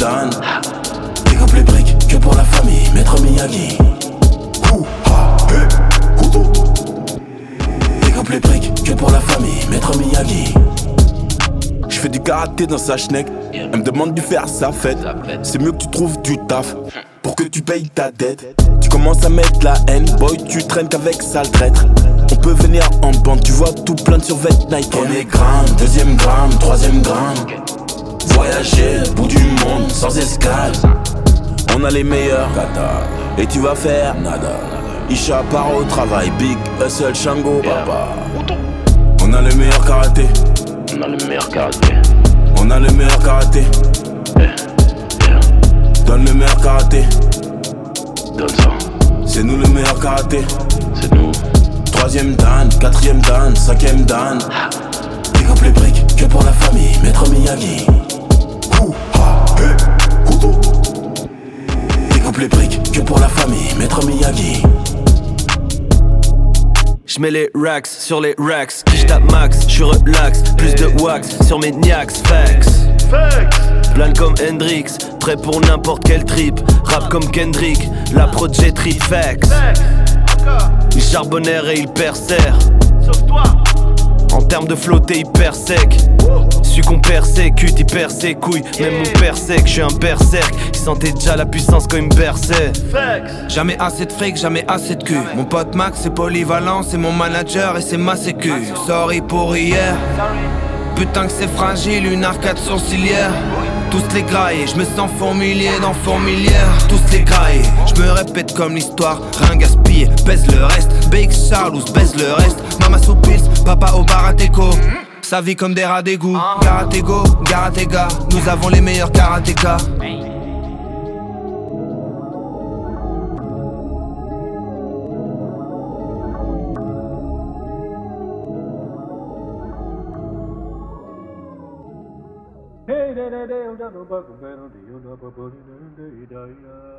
Dan. Découpe les briques que pour la famille, maître Miyagi. Découpe les briques que pour la famille, maître Miyagi. Je fais du karaté dans sa schneck. Elle me demande de faire sa fête. C'est mieux que tu trouves du taf pour que tu payes ta dette. Tu commences à mettre la haine, boy, tu traînes qu'avec sale traître. On peut venir en bande, tu vois tout plein de survêt Nike. Premier gramme, deuxième gramme, troisième gramme. Voyager, bout du monde, sans escale. On a les meilleurs et tu vas faire nada. Isha part au travail, Big Hustle, Shango, papa. On a le meilleur karaté. On a le meilleur karaté. On a le meilleur karaté. Donne le meilleur karaté. Donne ça. C'est nous le meilleur karaté. C'est nous. Troisième dan, quatrième dan, cinquième dan. Découpe les briques que pour la famille, maître Miyagi. Ha, hé. Découpe les briques que pour la famille, maître Miyagi. J'mets les racks sur les racks, j'tape max, j'suis relax, plus de wax sur mes niax, fax. Plan comme Hendrix, prêt pour n'importe quel trip, rap comme Kendrick, la projet trip fax. Il charbonnaire et il percère. En termes de flotter hyper sec Celui qu'on persécute, il perd ses couilles Même mon père que je suis un berserk Il sentait déjà la puissance quand il me berçait Jamais assez de fric, jamais assez de cul. Mon pote Max, c'est polyvalent, c'est mon manager et c'est ma sécu. Sorry pour hier. Putain que c'est fragile, une arcade sourcilière. Tous les graillés, je me sens fourmilier dans fourmilière. Tous les graillés, je me répète comme l'histoire. Rien gaspillé, baise le reste. BX Charles baise le reste. Mama Soupils, papa au barateco. Sa vie comme des rats d'égout. Karatego, Garatega, nous avons les meilleurs karatékas. ba kum pe ron ti the da i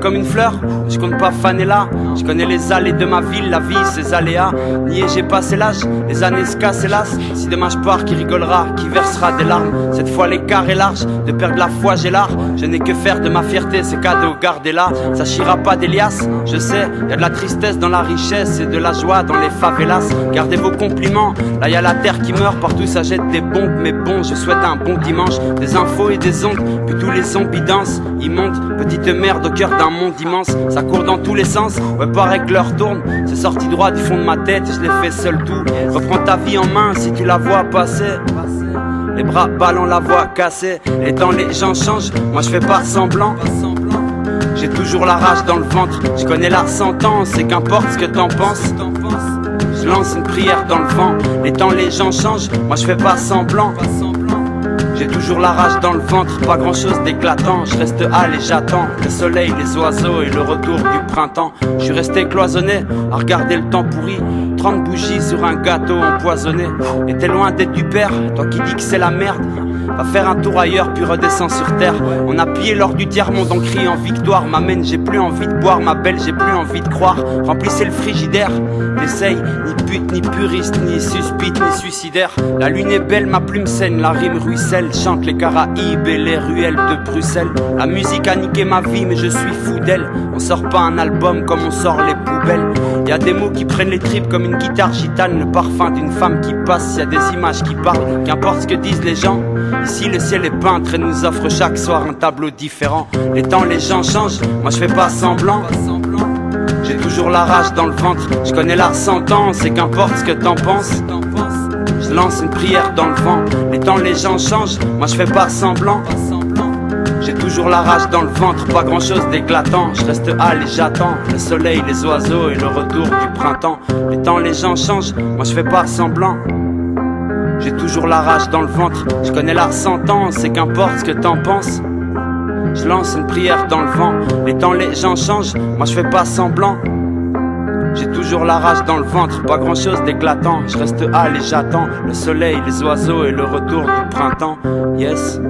comme une fleur, je compte pas faner là. Je connais les allées de ma ville, la vie, ses aléas. Nier, j'ai passé l'âge, les années se cassent hélas. Si demain je pars, qui rigolera, qui versera des larmes? Cette fois l'écart est large, de perdre la foi j'ai l'art. Je n'ai que faire de ma fierté, c'est cadeau, gardez-la. Ça chira pas d'Elias, je sais, y a de la tristesse dans la richesse et de la joie dans les favelas. Gardez vos compliments, là y a la terre qui meurt, partout ça jette des bombes. Mais bon, je souhaite un bon dimanche, des infos et des ondes, puis tous les zombies dansent, ils montent. Petite merde au cœur d'un monde immense, ça court dans tous les sens. Ouais, pareil que l'heure tourne, c'est sorti droit du fond de ma tête je l'ai fait seul tout. Reprends ta vie en main si tu la vois passer. Les bras ballants, la voix cassée. Et dans les gens changent, moi je fais pas semblant. J'ai toujours la rage dans le ventre, je connais la sentence et qu'importe ce que t'en penses. Je lance une prière dans le vent, et temps les gens changent, moi je fais pas semblant. J'ai toujours la rage dans le ventre, pas grand chose d'éclatant. Je reste hâle et j'attends le soleil, les oiseaux et le retour du printemps. Je suis resté cloisonné à regarder le temps pourri. 30 bougies sur un gâteau empoisonné. Et t'es loin d'être du père, toi qui dis que c'est la merde. Va faire un tour ailleurs puis redescend sur terre. On a pillé l'or du tiers-monde en criant victoire. M'amène, j'ai plus envie de boire, ma belle, j'ai plus envie de croire. Remplissez le frigidaire. T'essayes, ni pute, ni puriste, ni suspite, ni suicidaire. La lune est belle, ma plume saine, la rime ruisselle. Chante les Caraïbes et les ruelles de Bruxelles. La musique a niqué ma vie, mais je suis fou d'elle. On sort pas un album comme on sort les poubelles. Y a des mots qui prennent les tripes comme une guitare gitane, le parfum d'une femme qui passe. Y a des images qui parlent, qu'importe ce que disent les gens. Ici le ciel est peintre et nous offre chaque soir un tableau différent. Les temps, les gens changent, moi je fais pas semblant. J'ai toujours la rage dans le ventre, je connais la sentence et qu'importe ce que t'en penses. Je lance une prière dans le vent. Les temps, les gens changent, moi je fais pas semblant. J'ai toujours la rage dans le ventre, pas grand chose d'éclatant. Je reste hâle et j'attends le soleil, les oiseaux et le retour du printemps. Les temps, les gens changent, moi je fais pas semblant. J'ai toujours la rage dans le ventre, je connais la sentence et qu'importe ce que t'en penses. Je lance une prière dans le vent, les temps, les gens changent, moi je fais pas semblant. J'ai toujours la rage dans le ventre, pas grand chose d'éclatant. Je reste hâle et j'attends le soleil, les oiseaux et le retour du printemps. Yes.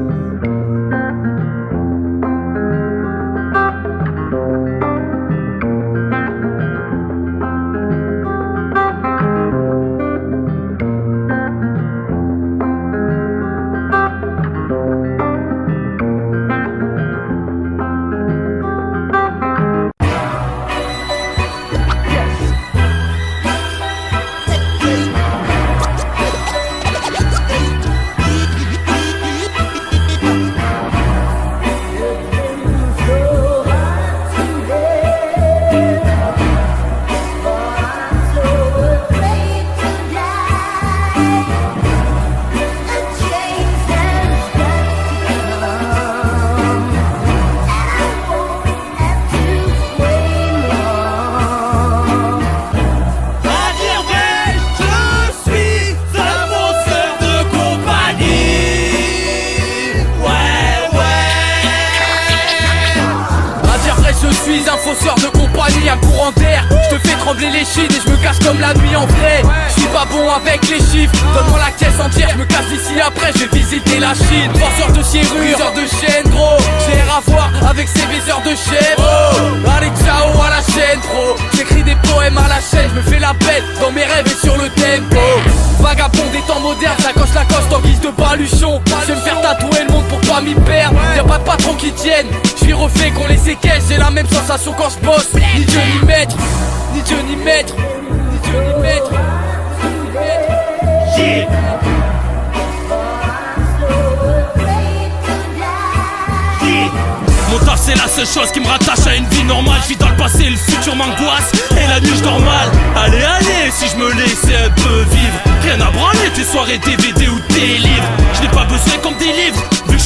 Seule chose qui me rattache à une vie normale. Je vis dans le passé, le futur m'angoisse. Et la nuit je dors mal. Allez allez si je me laissais un peu vivre. Rien à branler tes soirées DVD ou tes livres. Je n'ai pas besoin comme des livres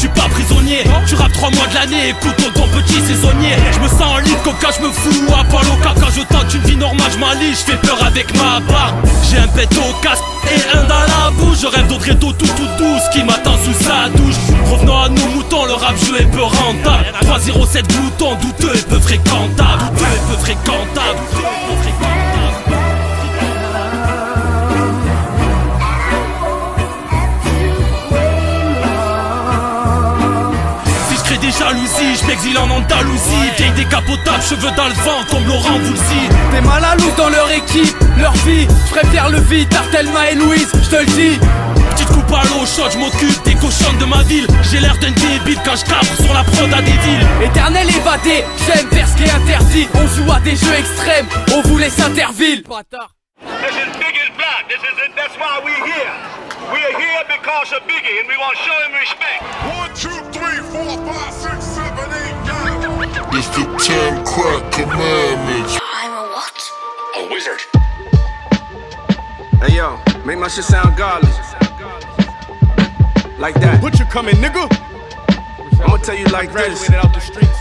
suis pas prisonnier. Tu rappes trois mois de l'année, écoute ton petit saisonnier. Je me sens en lit coca, je me fous à Palo Caca Je tente une vie normale, je m'allie, je fais peur avec ma barbe J'ai un pet au casque et un dans la bouche. Je rêve d'autres tout tout tout douce qui m'attend sous sa douche. Revenons à nos moutons, le rap jeu est peu rentable. 307 boutons, douteux et peu fréquentable. Douteux et peu fréquentable jalousie, je m'exile en Andalousie. Vieille décapotable, cheveux dans le vent comme Laurent Voulzy T'es mal à dans leur équipe, leur vie. Je préfère le vide, Tartelma et Louise, je te le dis. Petite coupe à l'eau chaude, je m'occupe des cochons de ma ville. J'ai l'air d'un débile quand je capte sur la prod à des villes. Éternel évadé, j'aime faire ce qui est interdit. On joue à des jeux extrêmes, on vous laisse Interville This is Biggie's this is it, that's why we're here. We are here because of Biggie and we want to show him respect. One, two, three, four, five, six, seven, eight, nine. It's the ten crack commandments. I'm a what? A wizard. Hey yo, make my shit sound godly Like that. What you coming nigga? I'ma tell you like this.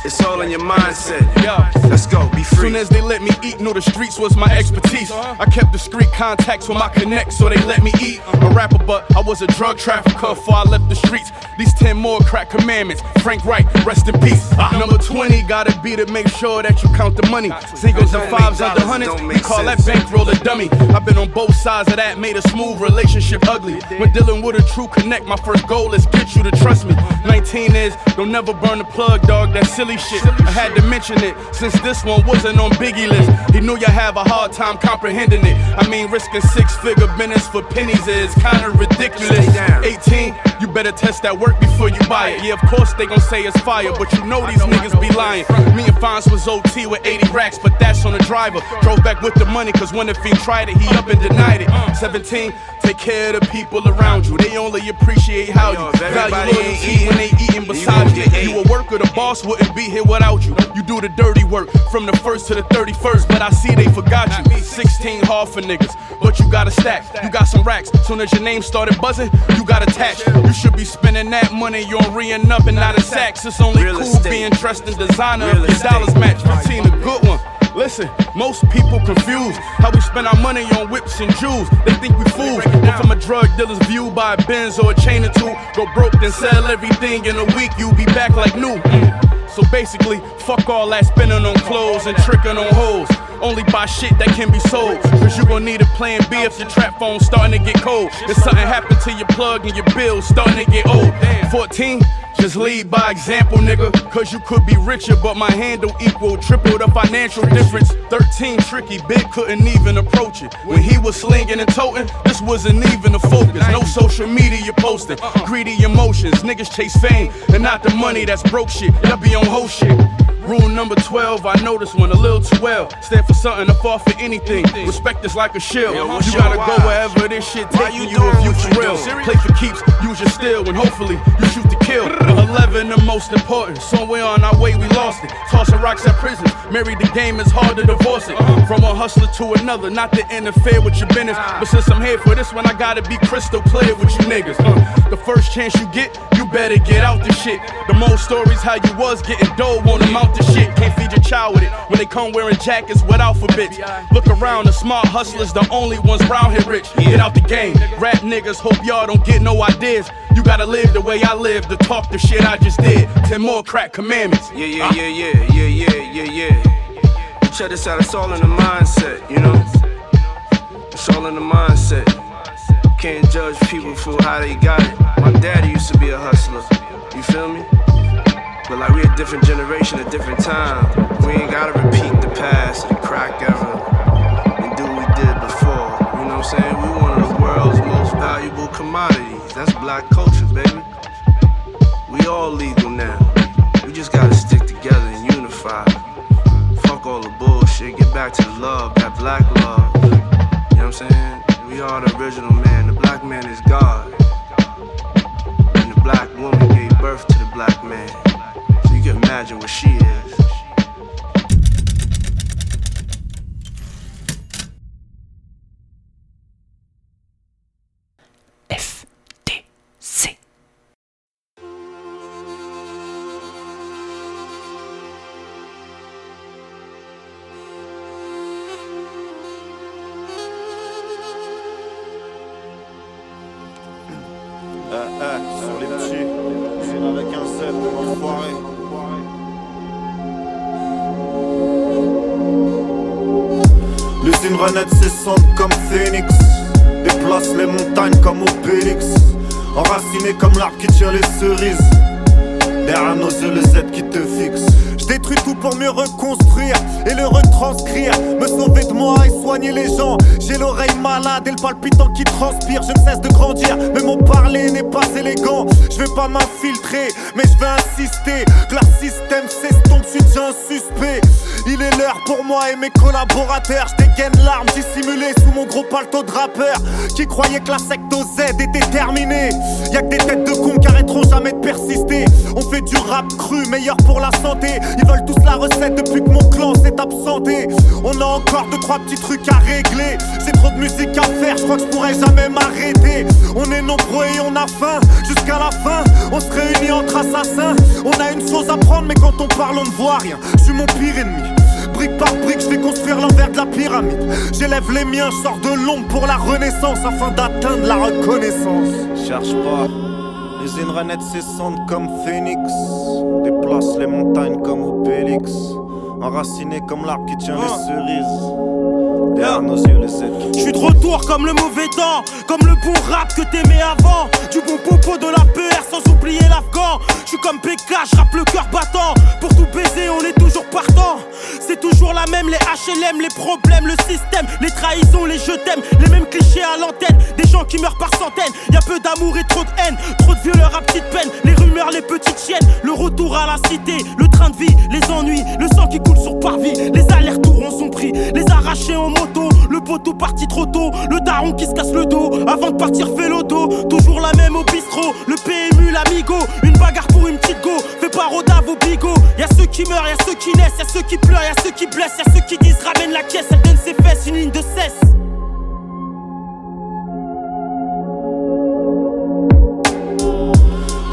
It's all in your mindset. Yeah. Let's go, be free. Soon as they let me eat, know the streets was my expertise. Uh-huh. I kept discreet contacts with my connect, so they let me eat. A rapper, but I was a drug trafficker before I left the streets. These 10 more crack commandments. Frank Wright, rest in peace. Uh-huh. Number 20, gotta be to make sure that you count the money. Singles and fives under hundreds, we call that bankroll a dummy. I've been on both sides of that, made a smooth relationship ugly. When dealing with a true connect, my first goal is get you to trust me. Uh-huh. 19 is, don't never burn the plug, dog, that silly shit. I had to mention it, since this one wasn't on Biggie list. He knew you have a hard time comprehending it. I mean, risking six figure business for pennies is kinda ridiculous. 18, you better test that work before you buy it. Yeah, of course they gon' say it's fire, but you know these niggas be lying. Me and Fonz was OT with 80 racks, but that's on the driver. Drove back with the money, cause when the fiend tried it, he up and denied it. 17, take care of the people around you. They only appreciate how you value loyalty when they eating beside you. You a worker, the boss wouldn't be here without you. You do the dirty work from the first to the 31st, but I see they forgot you. 16 hard for niggas, but you got a stack. You got some racks. Soon as your name started buzzing, you got attached. You should be spending that money on re up and not in sacks. It's only Real cool estate. being dressed in designer Real if your dollars match. 15 a good one. Listen, most people confused how we spend our money on whips and jewels. They think we fools. But from a drug dealer's view, buy a Benz or a chain or two, go broke, then sell everything in a week. you'll be back like new. Mm. So basically, fuck all that spending on clothes and tricking on hoes. Only buy shit that can be sold. Cause you gon' need a plan B if your trap phone's starting to get cold. If something happened to your plug and your bills starting to get old. 14, just lead by example, nigga. Cause you could be richer, but my handle equal triple the financial difference. 13, tricky, big couldn't even approach it. When he was slinging and toting, this wasn't even a focus. No social media posting, greedy emotions. Niggas chase fame and not the money that's broke shit. Y'all be on whole shit. Rule number 12, I know this one a little too well. Stand for something to fall for anything. Respect is like a shield. Yo, You gotta go wherever this shit taking you you if you for real. Play for keeps, use your steel, and hopefully you shoot to kill. 11, the most important. Somewhere on our way, we lost it. Tossing rocks at prisons. Married the game, it's hard to divorce it. From a hustler to another, not to interfere with your business. But since I'm here for this one, I gotta be crystal clear with you niggas. Uh, the first chance you get, you better get out the shit. The most stories how you was getting dough won't amount to shit. Can't feed your child with it when they come wearing jackets with alphabets. Look around, the smart hustlers, the only ones round here rich. Get out the game. Rap niggas, hope y'all don't get no ideas. You gotta live the way I live to talk the shit I just did. Ten more crack commandments. Yeah, yeah, yeah, yeah, yeah, yeah, yeah, yeah. Check this out, it's all in the mindset, you know? It's all in the mindset. Can't judge people for how they got it. My daddy used to be a hustler, you feel me? But like we a different generation, a different time. We ain't gotta repeat the past, of the crack era, and do what we did before. You know what I'm saying? We one of the world's most valuable commodities. That's black culture, baby. We all legal now. We just gotta stick together and unify. Fuck all the bullshit. Get back to love, that black love. You know what I'm saying? We are the original man. The black man is God. And the black woman gave birth to the black man. So you can imagine what she is. Comme l'arbre qui tire les cerises Derrière nos yeux le Z qui te fixe je détruis tout pour mieux reconstruire et le retranscrire. Me sauver de moi et soigner les gens. J'ai l'oreille malade et le palpitant qui transpire. Je ne cesse de grandir, mais mon parler n'est pas élégant. Je vais pas m'infiltrer, mais je vais insister que leur système s'estompe. Je un. Il est l'heure pour moi et mes collaborateurs. Je dégaine l'arme dissimulée sous mon gros paletot de rappeur. Qui croyait que la secte Z était terminée. Y'a que des têtes de cons qui arrêteront jamais de persister. On fait du rap cru, meilleur pour la santé. Ils veulent tous la recette depuis que mon clan On a encore deux trois petits trucs à régler. C'est trop de musique à faire, je crois que je pourrais jamais m'arrêter. On est nombreux et on a faim jusqu'à la fin. On se réunit entre assassins. On a une chose à prendre, mais quand on parle, on ne voit rien. Je suis mon pire ennemi. Brique par brique, je vais construire l'envers de la pyramide. J'élève les miens, je sors de l'ombre pour la renaissance afin d'atteindre la reconnaissance. Cherche pas. Les inranettes s'essendent comme phénix. Déplace les montagnes comme Obélix. Enraciné comme l'arbre qui tient les Ah. cerises. Derrière nos yeux, les sept Je suis de retour comme le mauvais temps, comme le bon rap que t'aimais avant. Du bon popo de la PR sans oublier l'afghan. Je suis comme PK, je rappe le cœur battant. Pour tout baiser, on est toujours partant. C'est toujours la même, les HLM, les problèmes, le système, les trahisons, les je t'aime, les mêmes clichés à l'antenne. Des gens qui meurent par centaines. Y a peu d'amour et trop de haine, trop de violeurs à petite peine. Les rumeurs, les petites chiennes, le retour à la cité, le train de vie, les ennuis, le sang qui coule sur parvis. Les allers-retours en sont pris, les arrachés en moto, le poteau parti trop tôt, le daron qui se casse le dos avant de partir fait l'auto. Toujours la même au bistrot, le PMU, l'amigo, une bagarre pour une petite go. Fais pas roda vos bigots. Y'a ceux qui meurent, y'a ceux qui naissent, y'a ceux qui pleurent, y'a ceux qui blessent, y'a ceux qui disent ramène la caisse, elle donne ses fesses, une ligne de cesse.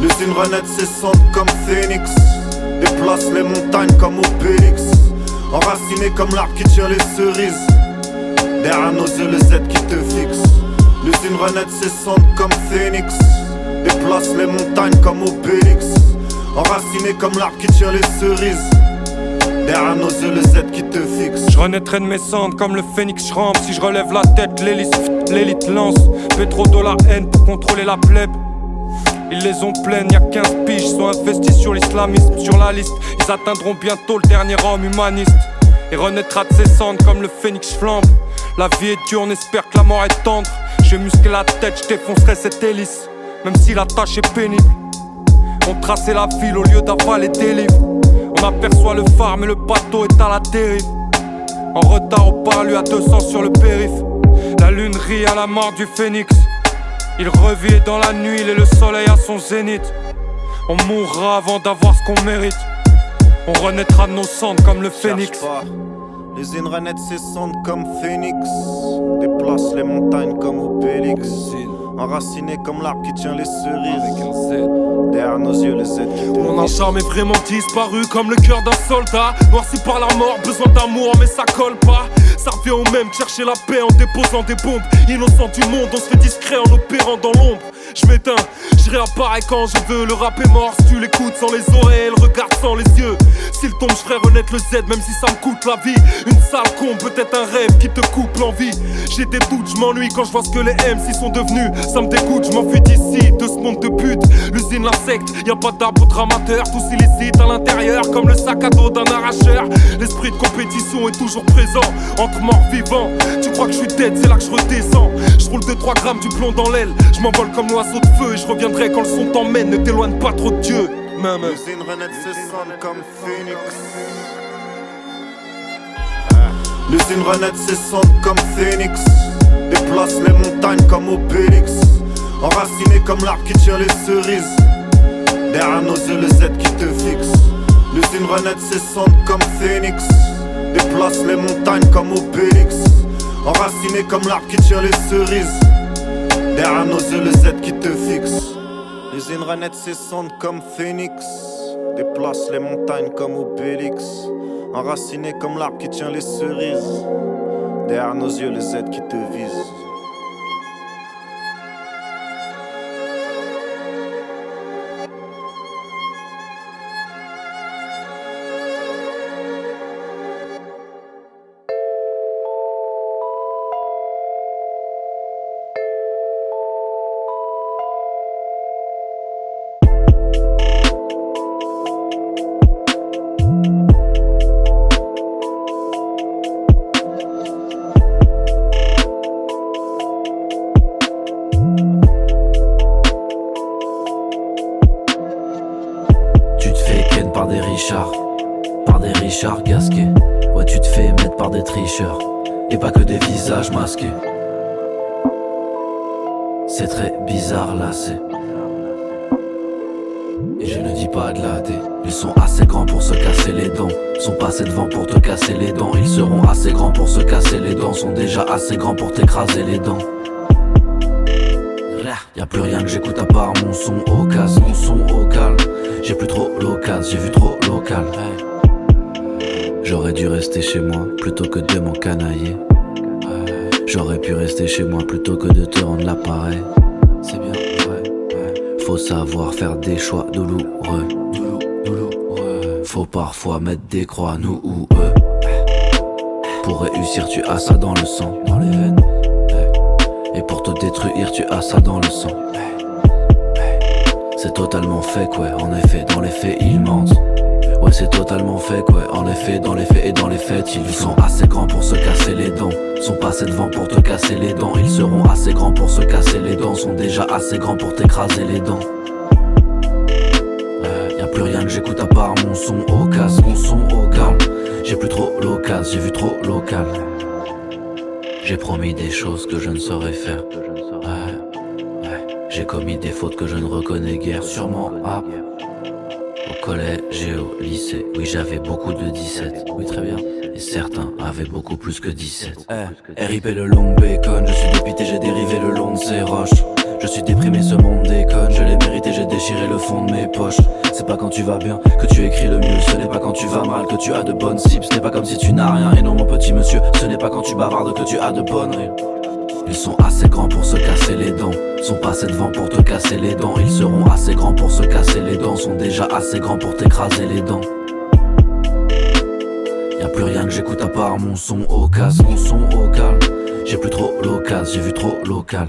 Les inranettes s'essendent comme phénix. Déplace les montagnes comme Obélix. Enraciné comme l'arbre qui tient les cerises. Derrière nos yeux, le Z qui te fixe. Les inranettes s'essendent comme phénix. Déplace les montagnes comme Obélix. Enraciné comme l'arbre qui tient les cerises. Derrière nos yeux, le Z qui te fixe. Je renaîtrai de mes cendres comme le phénix, je rampe. Si je relève la tête, l'élite lance. Trop de la haine pour contrôler la plèbe. Ils les ont pleines, y'a 15 piges, sont investis sur l'islamisme, sur la liste. Ils atteindront bientôt le dernier homme humaniste. Et renaîtra de ses cendres comme le phénix flambe. La vie est dure, on espère que la mort est tendre. J'ai musclé la tête, je défoncerai cette hélice. Même si la tâche est pénible. On traçait la ville au lieu d'avaler des livres. On aperçoit le phare, mais le bateau est à la dérive. En retard au parlu à 200 sur le périph. La lune rit à la mort du phénix. Il revit dans la nuit, il est le soleil à son zénith. On mourra avant d'avoir ce qu'on mérite. On renaîtra de nos cendres comme le phénix. pas. Les inranettes s'essendent comme phénix. Déplace les montagnes comme Obélix. Enraciné comme l'arbre qui tient les cerises. Derrière nos yeux, les Z qui On n'a jamais vraiment disparu comme le cœur d'un soldat. Noirci par la mort, besoin d'amour, mais ça colle pas. Ça revient au même, chercher la paix en déposant des bombes. Innocent du monde, on se fait discret en opérant dans l'ombre. Je m'éteins, je réapparais quand je veux. Le rap est mort, si tu l'écoutes sans les oreilles, le regard sans les yeux. S'il tombe, je ferai renaître le Z, même si ça me coûte la vie. Une sale con, peut-être un rêve qui te coupe l'envie. J'ai des doutes, je m'ennuie quand je vois ce que les MC sont devenus. Ça me dégoûte, je m'enfuis d'ici, de ce monde de pute. L'usine, l'insecte, y a pas d'arbre dramateur, tous illicites à l'intérieur, comme le sac à dos d'un arracheur. L'esprit de compétition est toujours présent, entre morts vivants. Tu crois que je suis tête, c'est là que je redescends. Je roule 2-3 grammes du plomb dans l'aile, je m'envole comme l'oiseau de feu et je reviendrai quand le son t'emmène. Ne t'éloigne pas trop de Dieu. Même. Les inranettes s'essendent comme phénix. Les inranettes s'essendent comme phénix. Déplace les montagnes comme Obélix. Enraciné comme l'arbre qui tient les cerises. Derrière nos yeux, le Z qui te fixe. Les inranettes s'essendent comme phénix. Déplace les montagnes comme Obélix. Enraciné comme l'arbre qui tient les cerises. Derrière nos yeux, le Z qui te fixe. Les inranettes s'essendent comme phénix. Déplace les montagnes comme Obélix. Enraciné comme l'arbre qui tient les cerises. Derrière nos yeux, le Z qui te vise. Que des visages masqués. C'est très bizarre là, c'est. Et je ne dis pas de la Ils sont assez grands pour se casser les dents. Sont passés devant pour te casser les dents. Ils seront assez grands pour se casser les dents. Sont déjà assez grands pour t'écraser les dents. Y'a plus rien que j'écoute à part mon son au casque, mon son au calme. J'ai plus trop l'occasion, j'ai vu trop local. J'aurais dû rester chez moi plutôt que de m'encanailler. J'aurais pu rester chez moi plutôt que de te rendre l'appareil. C'est bien, ouais, Faut savoir faire des choix douloureux. Faut parfois mettre des croix, nous ou eux. Pour réussir, tu as ça dans le sang, dans les veines. Et pour te détruire, tu as ça dans le sang. C'est totalement fake, ouais, en effet, dans les faits, ils mentent. C'est totalement fake, ouais, en effet, dans les faits et dans les faits, ils sont assez grands pour se casser les dents. Sont passés devant pour te casser les dents. Ils seront assez grands pour se casser les dents. Sont déjà assez grands pour t'écraser les dents. Euh, y a plus rien que j'écoute à part mon son au casque, mon son au calme. J'ai plus trop l'occasion, j'ai vu trop local. J'ai promis des choses que je ne saurais faire. J'ai commis des fautes que je ne reconnais guère, sûrement ah, collège et au lycée. Oui, j'avais beaucoup de 17. Oui, très bien. Et certains avaient beaucoup plus que 17. Eh, RIP le long bacon, je suis dépité, j'ai dérivé le long de ces roches. Je suis déprimé, ce monde déconne. Je l'ai mérité, j'ai déchiré le fond de mes poches. C'est pas quand tu vas bien que tu écris le mieux. Ce n'est pas quand tu vas mal que tu as de bonnes cibles. Ce n'est pas comme si tu n'as rien. Et non, mon petit monsieur, ce n'est pas quand tu bavardes que tu as de bonnes. Ils sont assez grands pour se casser les dents. Sont passés devant pour te casser les dents. Ils seront assez grands pour se casser les dents. Sont déjà assez grands pour t'écraser les dents. Y'a plus rien que j'écoute à part mon son au casque, mon son au calme. J'ai plus trop l'occasion, j'ai vu trop local.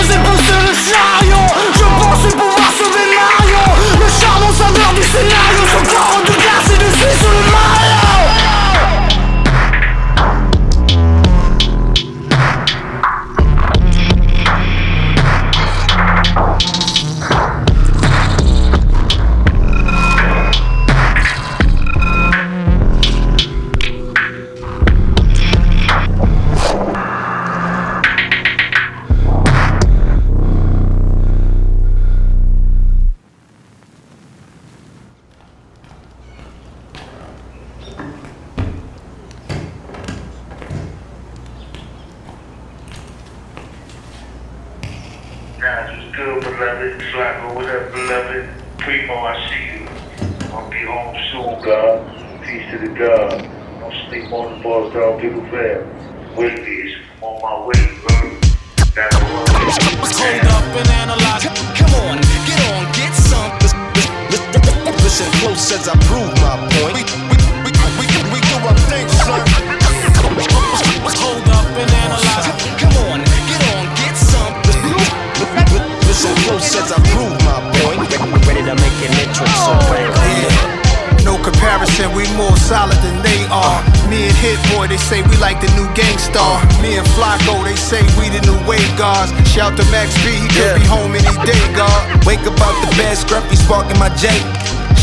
Shout to Max B, he could be home any day, God. Wake up out the bed, scruffy sparking my J.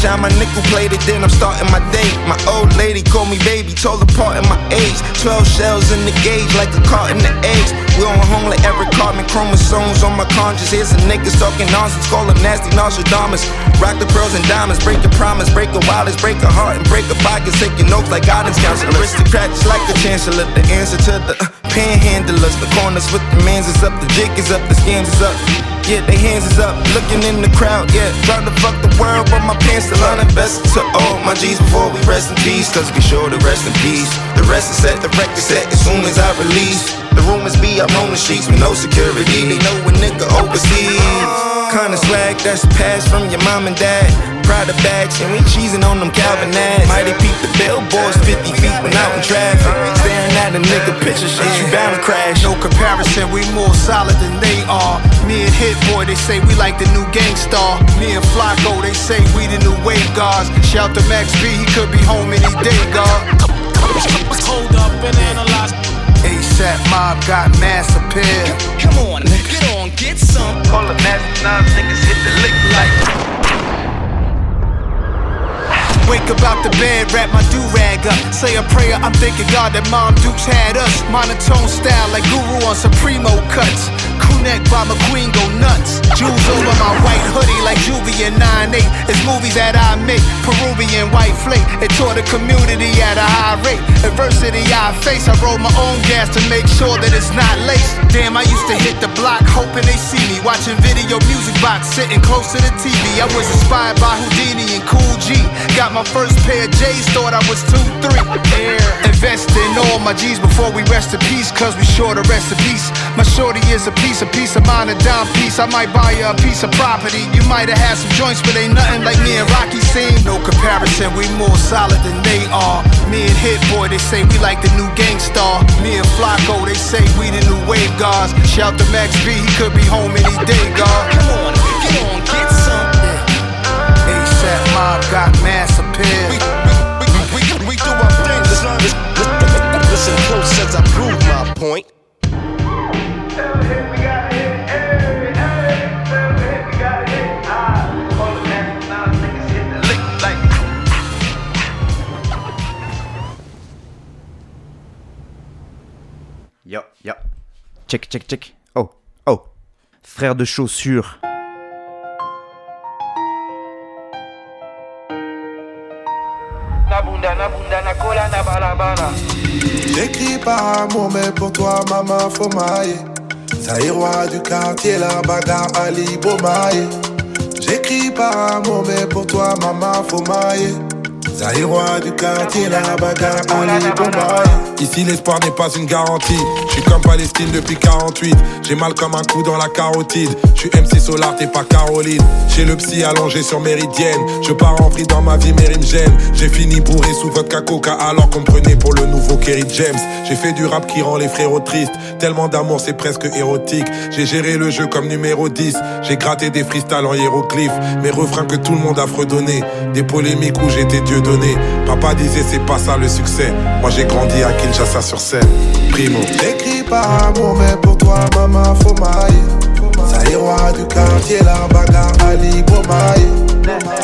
Shine my nickel plated, then I'm starting my day. My old lady called me baby, told apart in my age. 12 shells in the gauge, like a cart in the eggs. We on home like every carbon chromosomes on my conscience. Here's some niggas talking nonsense, call them nasty Nostradamus. Rock the pearls and diamonds, break your promise, break a wireless, break a heart, and break a pocket. Taking notes like guidance counselor. Aristocrats like the chancellor, the answer to the uh, panhandlers. The corners with the mans is up, the jig is up, the scams is up. Yeah, they hands is up, looking in the crowd, yeah. Trying to fuck the world, but my pants still on the best to all my G's before we rest in peace. Cause we sure to rest in peace. The rest is set, the record set as soon as I release. The rumors be up on the sheets with no security. They know a nigga overseas. Kinda swag that's passed from your mom and dad. Prada bags, and we cheesing on them Calvin ads. Mighty peep the billboards 50 feet when out in traffic. Staring at a nigga picture, shit, you bound to crash. No comparison, we more solid than they are. Me and Hit Boy, they say we like the new gangstar. Me and Flacco, they say we the new wave guards. Shout to Max B, he could be home any day, God. Hold up and analyze. ASAP Mob got mass appeal. Out the bed, wrap my do-rag Say a prayer, I'm thanking God that Mom Dukes had us. Monotone style like Guru on Supremo cuts. Crew by McQueen go nuts. Jewels over my white hoodie like Juvie and 9-8. It's movies that I make, Peruvian white flake. It tore the community at a high rate. Adversity I face, I roll my own gas to make sure that it's not laced. Damn, I used to hit the block hoping they see me. Watching video music box, sitting close to the TV. I was inspired by Houdini and Cool G. Got my first pair of J's, thought I was 2-3. Air. Invest in all my G's before we rest in peace, cause we sure to rest in peace. My shorty is a piece, a piece of mine, a dime piece. I might buy you a piece of property. You might have had some joints, but ain't nothing like me and Rocky seen. No comparison, we more solid than they are. Me and Hit Boy, they say we like the new gangstar. Me and Flacco, they say we the new wave guards. Shout to Max B, he could be home any day, God. Come on, get on, get some. ASAP Mob got mass appeal. Listen close point. Yo, yo. Check, check, check. Oh, oh. Frère de chaussures. J'écris par amour, mais pour toi, maman, faut mailler. Saïrois du quartier, la bagarre Ali Bomaye. J'écris par amour, mais pour toi, maman, faut mailler. Zaïrois du quartier, la bagarre Ali Bomaye. Ici l'espoir n'est pas une garantie. Je suis comme Palestine depuis 48. J'ai mal comme un coup dans la carotide. Je suis MC Solar, t'es pas Caroline. Chez le psy allongé sur Méridienne. Je pars en vrille dans ma vie, me gêne. J'ai fini bourré sous vodka coca alors prenait pour le nouveau Kerry James. J'ai fait du rap qui rend les frérots tristes. Tellement d'amour, c'est presque érotique. J'ai géré le jeu comme numéro 10. J'ai gratté des freestyles en hiéroglyphes. Mes refrains que tout le monde a fredonné. Des polémiques où j'étais Dieu donné. Papa disait c'est pas ça le succès. Moi j'ai grandi à Kinshasa sur scène. Primo. J'écris par amour, mais pour toi, maman, faut mailler. Saïrois du quartier, la bagarre Ali Bomaye.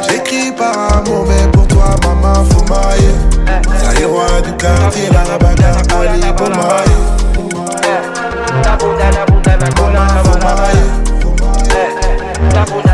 J'écris par amour, mais pour toi, maman, faut mailler. Saïrois du quartier, la bagarre Ali Bomaye. Maman, faut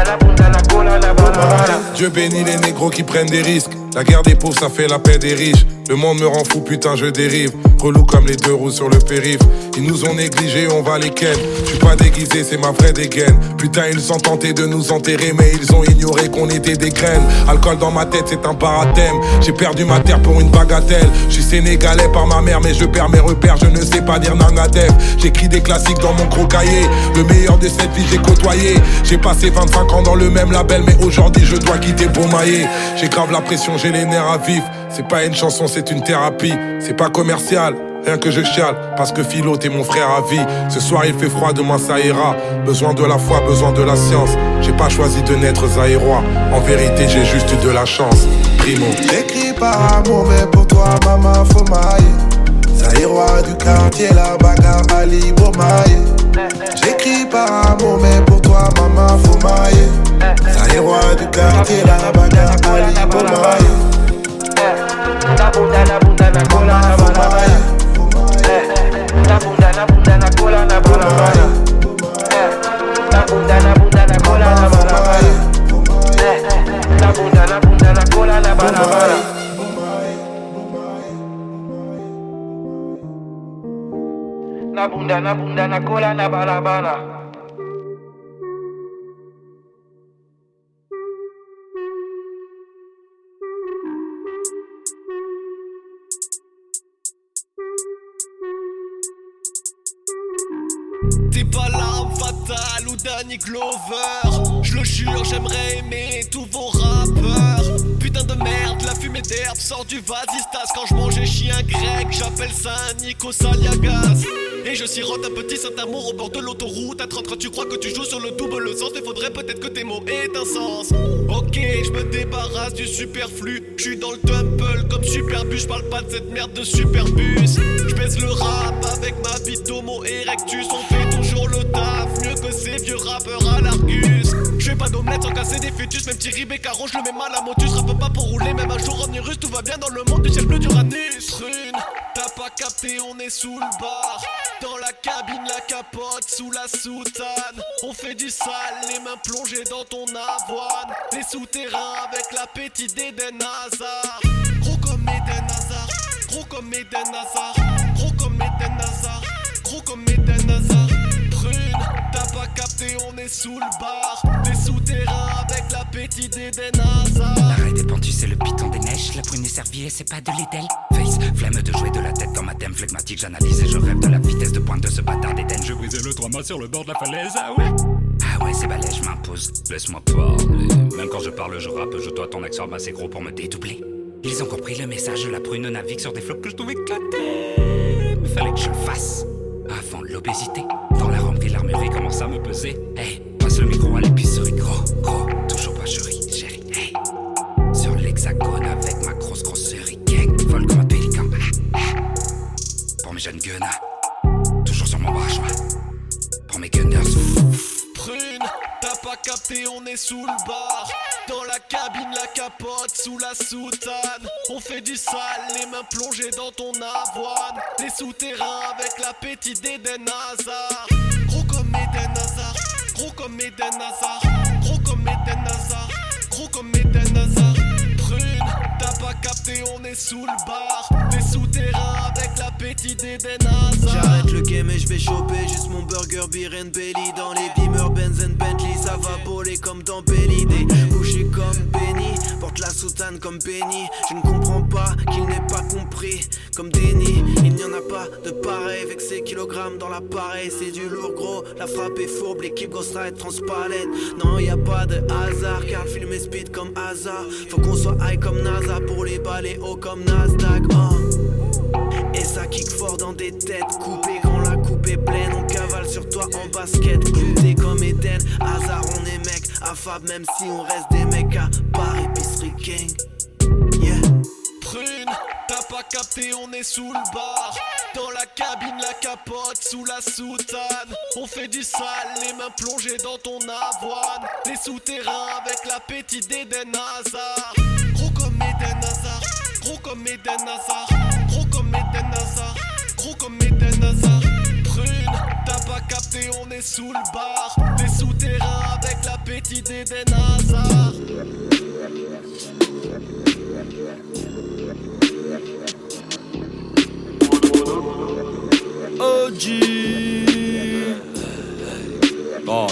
Dieu bénit les négros qui prennent des risques. La guerre des pauvres, ça fait la paix des riches. Le monde me rend fou, putain, je dérive. Relou comme les deux roues sur le périph'. Ils nous ont négligés, on va les ken. Je suis pas déguisé, c'est ma vraie dégaine. Putain, ils ont tenté de nous enterrer, mais ils ont ignoré qu'on était des graines. Alcool dans ma tête, c'est un parathème. J'ai perdu ma terre pour une bagatelle. Je suis sénégalais par ma mère, mais je perds mes repères. Je ne sais pas dire Nangadev. J'écris des classiques dans mon gros cahier. Le meilleur de cette vie, j'ai côtoyé. J'ai passé 25 ans dans le même label, mais aujourd'hui, je dois quitter pour mailler. J'ai grave la pression, j'ai les nerfs à vif. C'est pas une chanson, c'est une thérapie. C'est pas commercial, Rien que je chiale, parce que Philo, t'es mon frère à vie. Ce soir il fait froid, demain ça ira. Besoin de la foi, besoin de la science. J'ai pas choisi de naître zaïrois. En vérité, j'ai juste de la chance. Primo. J'écris par amour, mais pour toi, maman, faut mailler. Du quartier, la bagarre, Ali Bomaye. J'écris par amour, mais pour toi, maman, faut mailler. Zaïrois du quartier, la bagarre, Ali Bomaye. La bunda, la bunda, la cola, la bala, La bunda, la bunda, la cola, la bala, La bunda, la bunda, la cola, la bala, La bunda, la bunda, la cola, la bala, La bunda, la bunda, la cola, la bala, T'es pas l'arme fatale ou Danny Glover Je le jure j'aimerais aimer tous vos rappeurs De merde, la fumée d'herbe sort du vasistas. Quand je mangeais chien grec, j'appelle ça un Nico Saliagas Et je sirote un petit Saint-Amour au bord de l'autoroute. À 30 quand tu crois que tu joues sur le double sens Il faudrait peut-être que tes mots aient un sens. Ok, je me débarrasse du superflu. Je suis dans le tumble comme Superbus. Je parle pas de cette merde de Superbus. Je baisse le rap avec ma bite erectus. On fait toujours le taf mieux que ces vieux rappeurs à l'Argus pas d'omelette sans casser des fœtus Même Beccaro je le mets mal à motus Rappe pas pour rouler même un jour russe Tout va bien dans le monde du ciel bleu d'Uranus Trune, t'as pas capté on est sous le bar Dans la cabine la capote sous la soutane. On fait du sale les mains plongées dans ton avoine. Les souterrains avec l'appétit d'Eden Hazard. Gros comme Eden Hazard Gros comme Eden Hazard capté, on est sous le bar Des souterrains avec l'appétit d'Eden Hazard L'arrêt des pentus, c'est le piton des neiges. La prune est servie et c'est pas de l'Edel. Face, flemme de jouer de la tête dans ma thème flegmatique. J'analyse et je rêve de la vitesse de pointe de ce bâtard d'Eden. Je brisais le trois mâts sur le bord de la falaise. Ah ouais Ah ouais, c'est balai, je m'impose. Laisse-moi parler. Même quand je parle, je rappe, je dois ton accent assez gros pour me dédoubler. Ils ont compris le message, la prune navigue sur des flots que je trouve éclatés. Mais fallait que je le fasse. Avant l'obésité, dans la remplie, l'armurerie commence à me peser. Hey, passe le micro à l'épicerie, gros, gros, toujours pas chérie, chérie, hey. Sur l'hexagone avec ma grosse grosserie, gang, vol comme un pélican. Pour mes jeunes guenards, toujours sur mon bras, Pour mes gunners, Prune, t'as pas capté, on est sous le bar. Dans la cabine, la capote, sous la soutane. On fait du sale, les mains plongées dans ton avoine. Les souterrains avec l'appétit d'Eden Hazard Gros comme Eden Hazard. Gros comme Eden Hazard. Gros comme Eden Hazard. Prune, t'as pas capté, on est sous le bar. Les souterrains avec l'appétit d'Eden Hazard. J'arrête le game et je vais choper juste mon burger beer and belly. Dans les Beamer, Benz and Bentley Ça va voler comme dans Belly Des comme Benny La soutane comme Benny. Je ne comprends pas qu'il n'ait pas compris. Comme Denny Il n'y en a pas de pareil. Avec ses kilogrammes dans l'appareil C'est du lourd gros. La frappe est fourbe L'équipe Ghost Ride transpalette. Non y a pas de hasard Car le film est speed comme hasard. Faut qu'on soit high comme NASA Pour les balais haut comme Nasdaq oh. Et ça kick fort dans des têtes coupées. Quand la coupe est pleine On cavale sur toi en basket. Clouté comme Eden Hasard on est mec. Affable Même si on reste des mecs à part Prune, t'as pas capté, on est sous le bar. Dans la cabine, la capote, sous la soutane. On fait du sale, les mains plongées dans ton avoine. Les souterrains avec l'appétit d'Eden Hazard. Gros comme Eden Hazard Gros comme Eden Hazard. Gros comme Eden Hazard Gros comme Eden Hazard capté, on est sous le bar. Les souterrains avec l'appétit d'Eden Hazard. OG On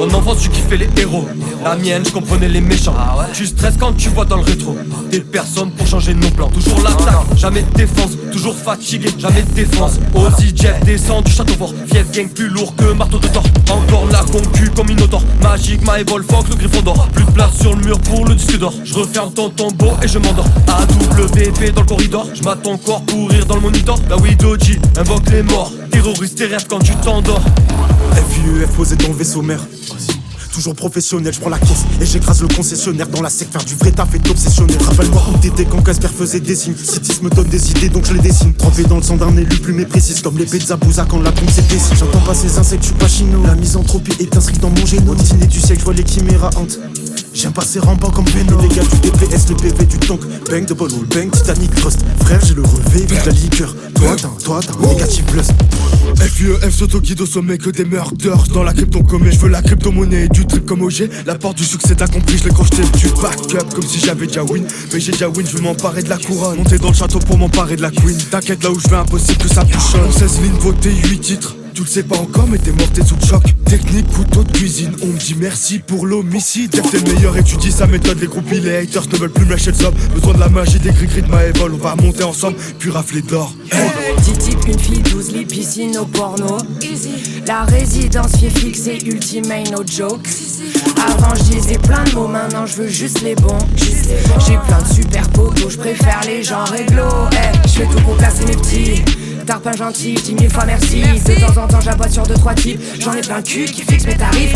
en enfance, tu kiffais les héros. La mienne, je comprenais les méchants. Tu stresses quand tu vois dans le rétro. Des personnes pour changer nos plans. Toujours l'attaque, jamais de défense. Toujours fatigué, jamais de défense. Ozzy Jeff descend du château fort. Fief gang plus lourd que marteau de tort. Encore la concu comme Minotaur. Magique, my ball, Fox, le griffon d'or. Plus de place sur le mur pour le disque d'or. Je referme ton tombeau et je m'endors. AWP dans le corridor. Je m'attends encore pour rire dans le monitor. La Widoji invoque les morts. Terroriste tes rêves quand tu t'endors. FIEF posé dans le vaisseau mère. Toujours professionnel, je prends la caisse et j'écrase le concessionnaire dans la sec, faire du vrai taf est obsessionnel. Rappelle-moi où t'étais quand Casper faisait des signes. Citis me donne des idées donc je les dessine. Trempé dans le sang d'un élu plus méprécise comme l'épée de Zabouza quand la pompe s'est J'entends pas ces insectes, je suis pas chino. La misanthropie est inscrite dans mon génome. Dîner du siècle, je vois les chiméras hantes. J'aime pas ces rampants comme Venom Les gars du DPS, le PV du tank. Bang, double wall, bang, Titanic Trust Frère j'ai le relevé, vive la liqueur. Toi t'as, toi t'as, négatif plus. FUEF s'auto-guide au sommet que des meurtres Dans la crypto commet, je veux la crypto-monnaie Du trip comme OG, la porte du succès t'as compris Je l'ai crocheté du backup comme si j'avais déjà win. Mais j'ai déjà win, je veux m'emparer de la couronne. Monter dans le château pour m'emparer de la queen. T'inquiète là où je vais impossible que ça bouchonne 16 lignes votées, 8 titres tu le sais pas encore, mais t'es mort, t'es sous le choc. Technique, couteau de cuisine, on me dit merci pour l'homicide. T'es le meilleur, étudie sa méthode. Les groupies, les haters ne veulent plus me lâcher le somme. Besoin de la magie, des gris-gris de ma. On va monter ensemble, puis rafler d'or. Hey. type, une fille, 12 lits, piscine au porno. La résidence est fixée, ultimate, no joke. Avant je disais plein de mots, maintenant je veux juste les bons. J'ai plein de super potos, je préfère les gens réglo. Hey, je fais tout pour classer mes petits. T'as pas gentil, dis mille fois merci. De temps en temps j'aboie sur deux trois types. J'en ai plein le cul qui fixe mes tarifs.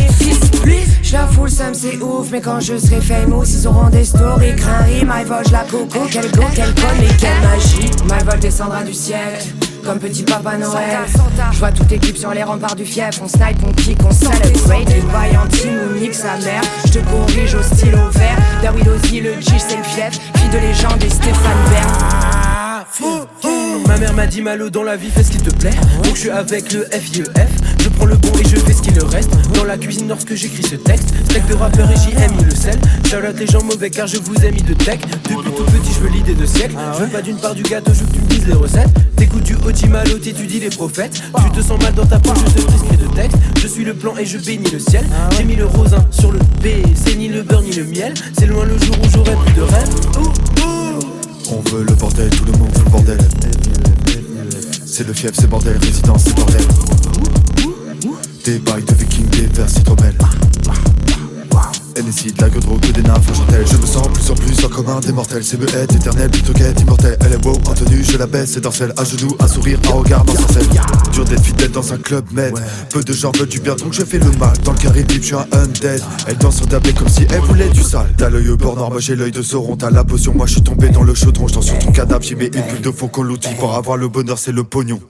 please. Je la foule, ça me c'est ouf. Mais quand je serai famous, ils auront des stories. Crinry, my vol, la coco. Quel go, quel con et quelle magie. My vol descendra du ciel comme petit papa Noël. Je vois toute équipe sur les remparts du fief. On snipe, on kick, on celebrate. Les team ou nique sa mère. Je te corrige au stylo vert. David Ozzy, le G, c'est le fief. Fille de légende et Stéphane Bern. Ma mère m'a dit Malo dans la vie fais ce qu'il te plaît. Donc je suis avec le FIEF Je prends le bon et je fais ce qu'il reste. Dans la cuisine lorsque j'écris ce texte Steak de rappeur et j'y ai mis le sel Charlotte les gens mauvais car je vous ai mis de tech. Depuis tout petit je veux l'idée de siècle. Je veux pas d'une part du gâteau je veux que tu me dises les recettes. T'écoutes du Oti Malo t'étudies les prophètes. Tu te sens mal dans ta peau je te prescris de texte. Je suis le plan et je bénis le ciel. J'ai mis le rosin sur le B C'est ni le beurre ni le miel. C'est loin le jour où j'aurai plus de rêve on veut le bordel, tout le monde veut le bordel. C'est le fief, c'est bordel, résidence, c'est bordel. Des bails de vikings, des vers citromel. NSI, de la gueule que des nymphes chantelles Je me sens plus en plus comme un des mortels. C'est me être éternel plutôt qu'être immortel. Elle est wow en tenue, je la baisse, c'est dorsale À genoux, un sourire, un regard dans sa selle. Dur d'être fidèle dans un club med Peu de gens veulent du bien donc je fais le mal. Dans le carré je suis un undead. Elle danse sur tablé comme si elle voulait du sale. T'as l'œil au bord noir, moi j'ai l'œil de Sauron. T'as la potion, moi je suis tombé dans le chaudron. Je sur ton cadavre, j'y mets une bulle de faux qu'on l'outil Pour avoir le bonheur, c'est le pognon.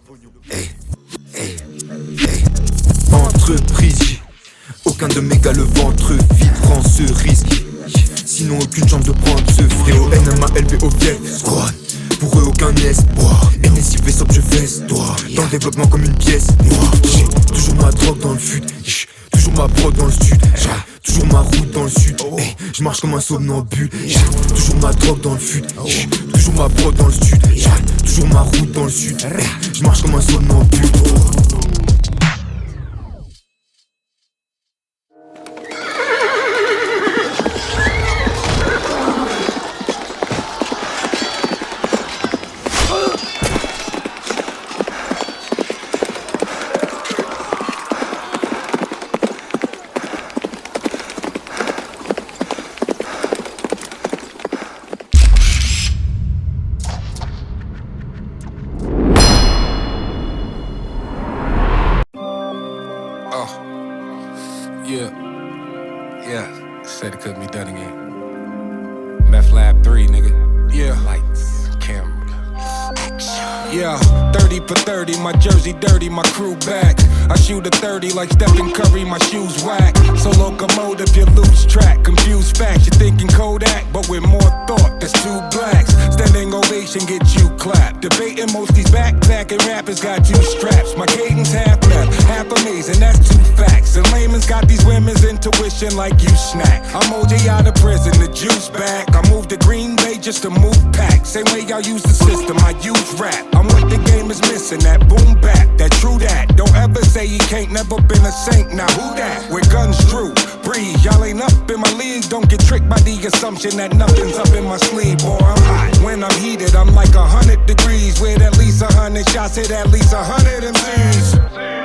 Entreprise aucun de mes gars le ventre vide prend ce risque. Sinon aucune chance de prendre ce fléau. NMA élevé au fiel. Squad. Pour eux aucun espoir. NSI fait je fesse. Toi. Dans le développement comme une pièce. Toujours ma drogue dans le fut. Toujours ma prod dans le sud. Toujours ma route dans le sud. Hey, je marche comme un somnambule. Toujours ma drogue dans le fut. Toujours ma prod dans le sud. Toujours ma route dans le sud. Hey, je marche comme un somnambule. Intuition like you snack. I'm OJ out of prison, the juice back. I moved to Green Bay just to move pack. Same way y'all use the system, I use rap. I'm what the game is missing, that boom bap, that true that. Don't ever say he can't never been a saint. Now who that? With guns drew, breathe. Y'all ain't up in my league. Don't get tricked by the assumption that nothing's up in my sleeve. Boy, I'm hot. When I'm heated, I'm like a hundred degrees. With at least a hundred shots, hit at least a hundred MCs.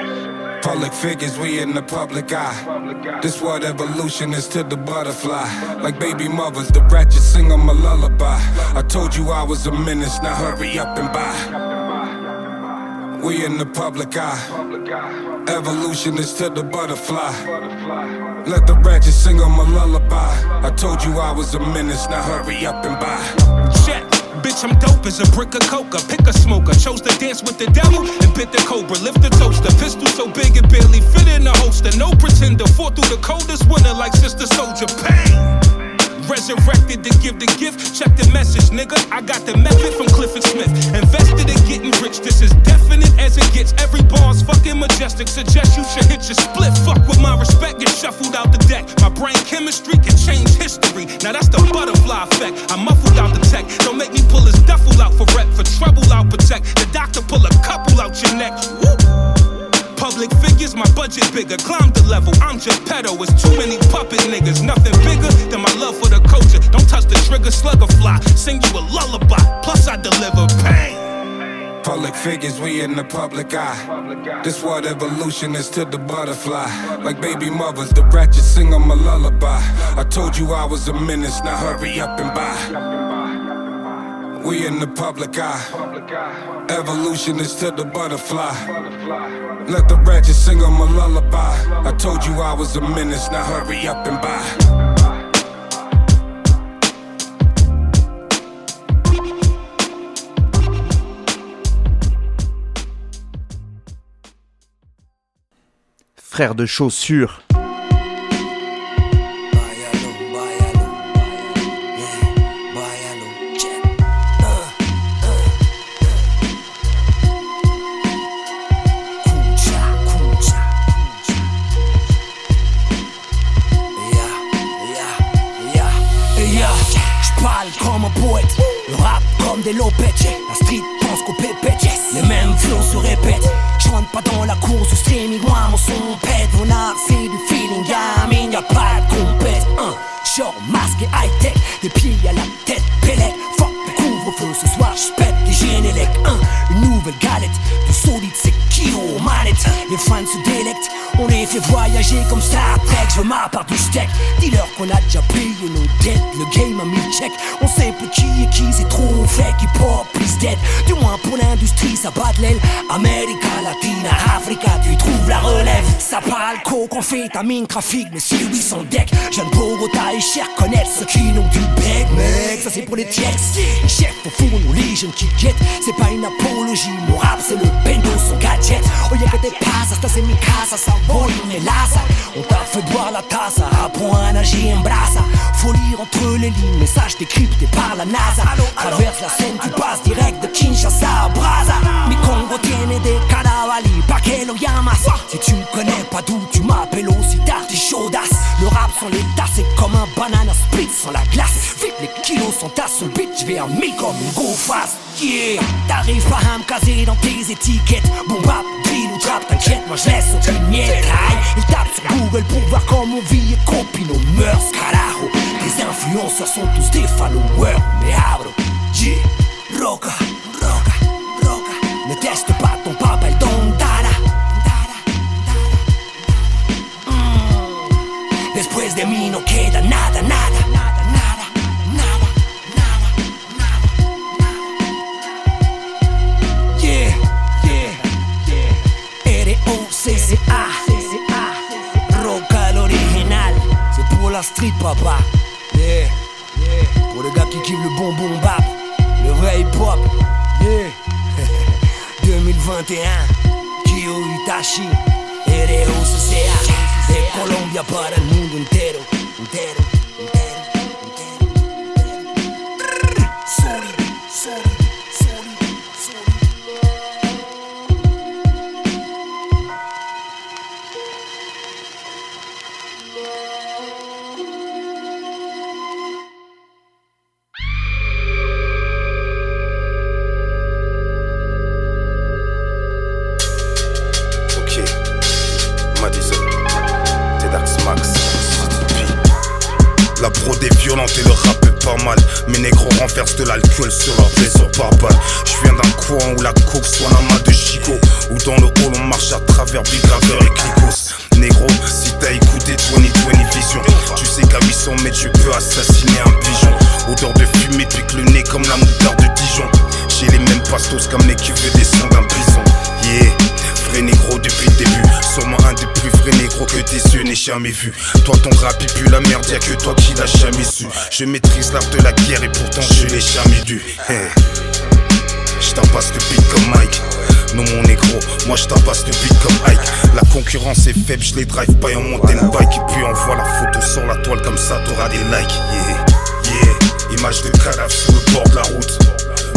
Public figures, we in the public eye. This what evolution is to the butterfly. Like baby mothers, the ratchet sing them a lullaby. I told you I was a menace, now hurry up and buy. We in the public eye. Evolution is to the butterfly. Let the ratchet sing them a lullaby. I told you I was a menace, now hurry up and buy. Bitch, I'm dope as a brick of coca. Pick a smoker. Chose to dance with the devil and bit the cobra. Lift the toaster. Pistol so big it barely fit in the holster. No pretender. Fought through the coldest winter like Sister Soldier. Pain. Resurrected to give the gift. Check the message, nigga. I got the method from Clifford Smith. Invested in getting rich. This is definite as it gets. Every bar's fucking majestic. Suggest you should hit your split. Fuck with my respect. Get shuffled out the deck. My brain chemistry can change history. Now that's the butterfly effect. I muffled out the tech. Don't make me pull his duffel out for rep. For trouble, I'll protect. The doctor pull a couple out your neck. Woo. Public figures, my budget bigger. Climb the level, I'm just pedo. It's too many puppet niggas. Nothing bigger than my love for the culture. Don't touch the trigger, slugger fly. Sing you a lullaby. Plus, I deliver pain. Public figures, we in the public eye. This what evolution is to the butterfly. Like baby mothers, the ratchet sing them a lullaby. I told you I was a menace, now hurry up and buy. We in the public eye. Evolution is to the butterfly. Let the ratchet sing them a lullaby. I told you I was a menace, now hurry up and buy. Frère de chaussures. Des lopettes. La street pense qu'au pépette, les mêmes flots se répètent. Je rentre pas dans la course au streaming, moi mon son pète. Mon art c'est du feeling, y'a mine, y'a pas de compète. Un short masque et high-tech, des pieds à la tête, pellette. Fuck le couvre-feu, ce soir j'pète les génélec. Un, une nouvelle galette, de solide c'est qui aux manettes. Les fans se délectent, on les fait voyager comme Star Trek. Je veux ma part du steak, dis-leur qu'on a déjà payé nos dettes. Le game a mis check, on sait plus qui est qui, c'est trop fait qui pop is dead. Du moins pour l'industrie, ça bat de l'aile. America Latina, Africa, tu y trouves la relève. Ça parle coke, on fait ta mine trafic, mais si lui son deck. Jeune Bogota et cher connaître ceux qui n'ont du bec, mec. Ça c'est pour les tiers. Chef au fond, nous les jeunes qui guettent. C'est pas une apologie, mon rap c'est le bendo, son gadget. Oh y'a que des passes, ça c'est mi casa, ça vole, on est t'a fait boire la tasse, apprends à nager en brasse. Faut lire entre les lignes, message décrypté par la NASA. Traverse la scène, tu passes direct de Kinshasa à Braza. Mi Congo tiene des caravali, pa' que lo llamas. Si tu me connais pas d'où tu m'appelles aussi tard, t'es chaudasse. Le rap sans les tasses, c'est comme un banana split sans la glace. Vite, les kilos sont à son beat, je vais à mille comme une go fast. Yeah, à me caser dans tes étiquettes. Bon bap, drill ou trap, t'inquiète, moi je laisse aucune miette. Aïe, il sur Google pour voir comment on vit et copie nos mœurs, carajo. Les influenceurs sont tous des followers, mais abro, yeah, roca, roca, roca. Ne teste pas ton papa, el don dada. Mm. Después de mí no queda nada, nada, street, papa. Yeah. Pour le gars qui kiffe le bonbon bap. Le vrai hip-hop. Yeah. 2021. Kyo Itachi. R-O-C-C-A. De Colombia para el mundo entero. Entero. De l'alcool sur vu. Toi ton rap il pue la merde, y'a que toi qui l'as jamais su. Je maîtrise l'art de la guerre et pourtant je l'ai jamais dû. Hey. Je le beat comme Mike. Non mon négro, moi je tabasse le beat comme Ike. La concurrence est faible, je les drive pas en mountain bike. Et puis on voit la photo sur la toile comme ça, t'auras des likes. Yeah, yeah. Image de cadavre sur le bord de la route.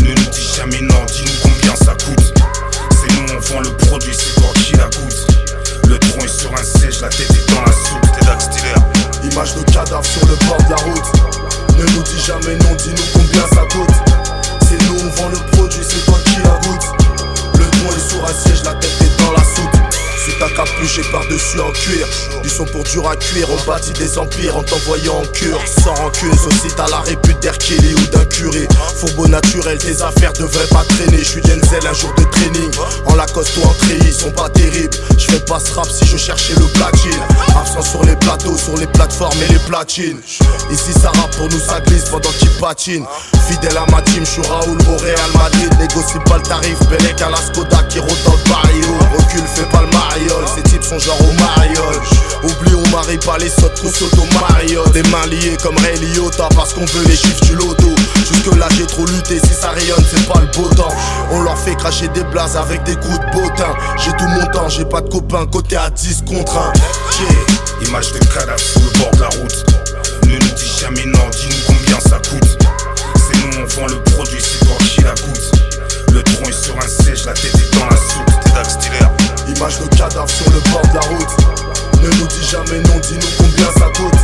Ne nous dis jamais non, dis-nous combien ça coûte. C'est nous, on vend le produit, c'est toi qui la goûte. Le tronc est sur un siège, la tête est dans la soupe. T'es Dax. Image de cadavre sur le bord de la route. Ne nous dis jamais non, dis-nous combien ça coûte. C'est nous, on vend le produit, c'est toi qui la goûte. Le tronc est sur un siège, la tête est dans la ta capuche et par-dessus en cuir. Ils sont pour dur à cuire, on bâtit des empires en t'envoyant en cure. Sans rancune, aussi t'as la répute d'Hercule ou d'un curé. Fourbeau naturel, tes affaires devraient pas traîner. Je suis Denzel un jour de training. En Lacoste ou en treillis, ils sont pas terribles. Je fais pas ce rap si je cherchais le platine. Absent sur les plateaux, sur les plateformes et les platines. Ici ça rappe pour nous, ça glisse pendant qu'ils patinent. Fidèle à ma team, je suis Raoul au Real Madrid. Négocie pas le tarif, Bellec à la Skoda qui rôde dans le barrio. Recule, fais pas le ces types sont genre au mariole. Oublie, on marie pas les sottes, qu'on saute au mariole. Des mains liées comme Ray Liotta parce qu'on veut les chiffres du loto. Jusque là j'ai trop lutté, si ça rayonne, c'est pas le beau temps. On leur fait cracher des blazes avec des coups de bottin. J'ai tout mon temps, j'ai pas de copains, côté à 10 contre 1. Yeah. Image de cadavre sur le bord de la route. Ne nous dis jamais non, dis-nous combien ça coûte. C'est nous, on vend le produit, c'est toi qui la goûte. Le tronc est sur un siège, la tête est dans la soupe. T'es. Image de cadavre sur le bord de la route. Ne nous dis jamais non, dis-nous combien ça coûte.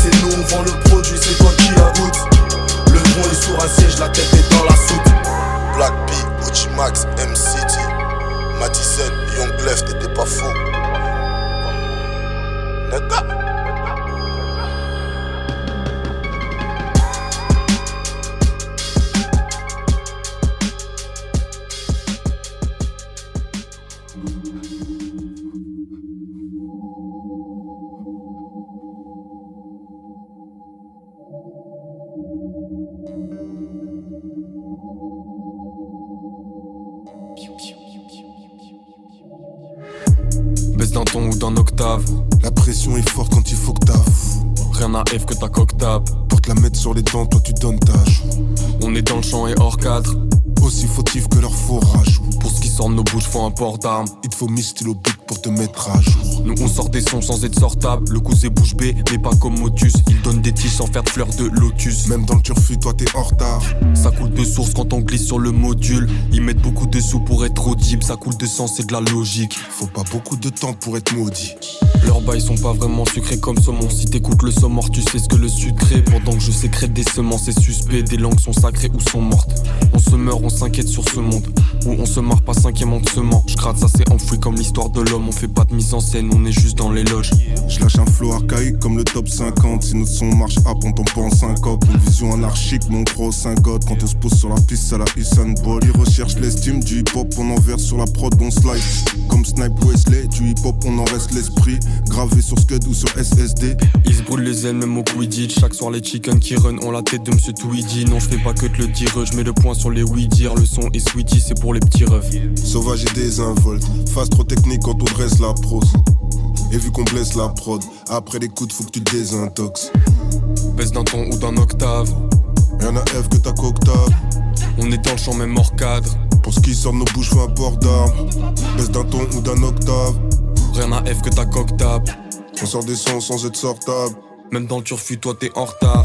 C'est nous, on vend le produit, c'est toi qui la goûte. Le tronc est sur un la tête est dans la soupe. Black P, Ochi Max, M-City, Madison, Young Left, t'étais pas fou. Neta. Baisse d'un ton ou d'un octave. La pression est forte quand il faut que t'avoues. Rien à F que ta coque tape. Porte la mettre sur les dents, toi tu donnes ta joue. On est dans le champ et hors cadre. Aussi fautif que leur rajout. Pour ce qui sort de nos bouches, faut un port d'armes. Il te faut mis stylo pour te mettre à jour. Nous on sort des sons sans être sortable. Le coup c'est bouche bée, mais pas comme Motus. Il donne des tiges sans faire de fleurs de lotus. Même dans le turfu, toi t'es en retard. Ça coule de source quand on glisse sur le module. Ils mettent beaucoup de sous pour être audible. Ça coule de sang, c'est de la logique. Faut pas beaucoup de temps pour être maudit. Leurs bails sont pas vraiment sucrés comme saumon. Si t'écoutes le saumon, tu sais ce que le sucré. Pendant que je sécrète des semences, c'est suspect. Des langues sont sacrées ou sont mortes. On se meurt, on s'inquiète sur ce monde. Où on se marre pas cinquième en ment. Je gratte ça, c'est enfoui comme l'histoire de l'homme. On fait pas de mise en scène, on est juste dans les loges. Je lâche un flow archaïque comme le top 50. Si notre son marche up, on tombe pas en syncope. Une vision anarchique, mon gros syncope. Quand on se pose sur la piste, c'est la Usain Bolt. Ils recherchent l'estime du hip hop, on en verse sur la prod, on slide. Comme Snipe Wesley, du hip hop, on en reste l'esprit. Gravé sur Scud ou sur SSD. Ils se brûlent les ailes, même au Quidditch. Chaque soir, les chickens qui run ont la tête de Monsieur Tweedy. Non, je fais pas que te le dire, je mets le point sur les oui dire. Le son est sweetie, c'est pour les petits refs. Sauvage et désinvolte. Phase trop technique quand on dresse la prose. Et vu qu'on blesse la prod, après les coups, faut que tu te désintox. Baisse d'un ton ou d'un octave. Rien à F que ta coctave. On est dans le champ, même hors cadre. Pour ce qui sort de nos bouches, faut un port d'armes. Baisse d'un ton ou d'un octave. Rien à F que ta tape. On sort des sons sans être sortable. Même dans le turfu, toi t'es en retard.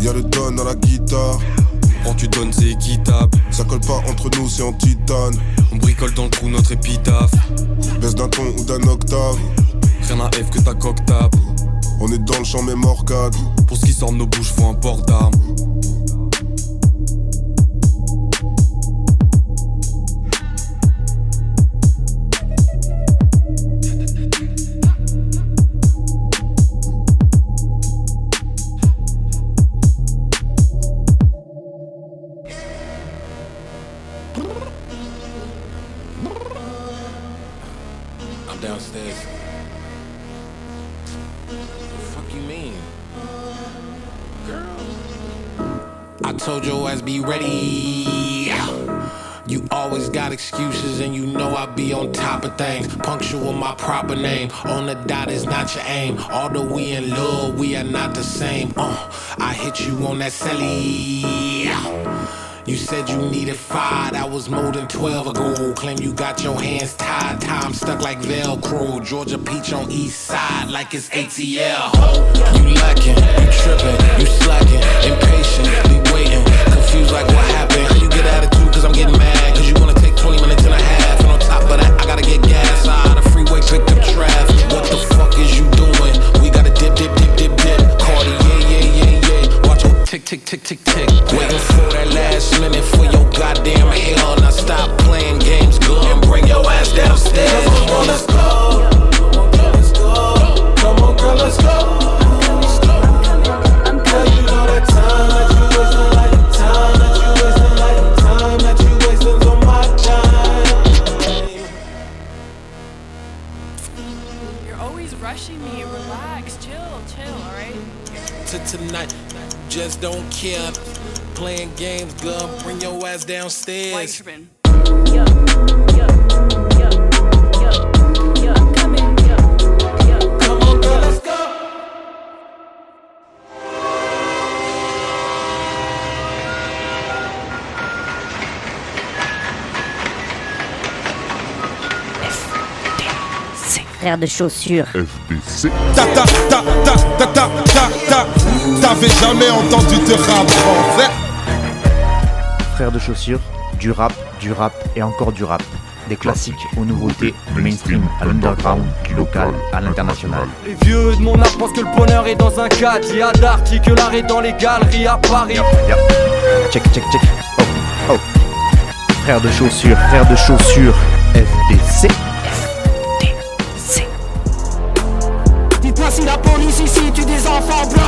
Y'a le don dans la guitare. Quand tu donnes, c'est équitable. Ça colle pas entre nous, c'est en titane. On bricole dans le trou notre épitaphe. Baisse d'un ton ou d'un octave. Rien à F que ta coque tape. On est dans le champ, cadre. Pour ce qui sort de nos bouches, faut un port d'armes. I be on top of things. Punctual my proper name. On the dot is not your aim. Although we in love, we are not the same. Uh, I hit you on that celly. You said you needed five, that was more than 12 ago. Claim you got your hands tied, time stuck like Velcro. Georgia Peach on east side like it's ATL. You lacking, you tripping, you slacking, impatient, waiting, confused like what happened. How you get attitude, cause I'm getting mad, cause you wanna take 20 minutes and a half. Of that, I gotta get gas out of the freeway, picked up traffic. What the fuck is you doing? We gotta dip, dip, dip, dip, dip. Cardi, yeah, yeah, yeah, yeah. Watch tick, tick, tick, tick, go. Frère de chaussures. FBC. Ta ta ta ta ta ta ta ta. T'avais jamais entendu de rap français Frères de chaussures, du rap, du rap et encore du rap. Des classiques aux nouveautés, du mainstream à l'underground, du local à l'international. Les vieux de mon âge pensent que le bonheur est dans un cadre. Il y a d'arty que l'art est dans les galeries à Paris. Check, check, check. Oh, oh. Frères de chaussures, frères de chaussures, FDC. Dites-moi si la police ici tue des enfants blancs